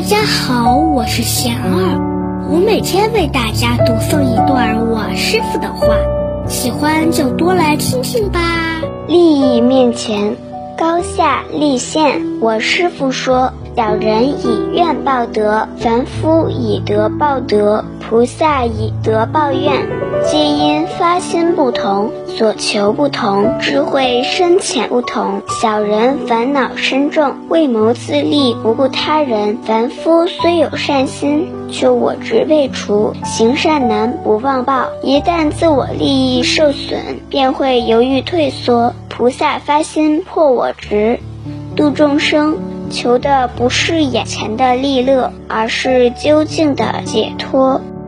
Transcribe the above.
大家好，我是贤儿，我每天为大家读诵一段我师傅的话，喜欢就多来听听吧。利益面前，高下立现。我师傅说：小人以怨报德，凡夫以德报德，菩萨以德报怨。皆因发心不同，所求不同，智慧深浅不同。小人烦恼深重，为谋自利，不顾他人；凡夫虽有善心，却我执未除，行善难，不忘报。一旦自我利益受损，便会犹豫退缩。菩萨发心破我执，度众生，求的不是眼前的利乐，而是究竟的解脱。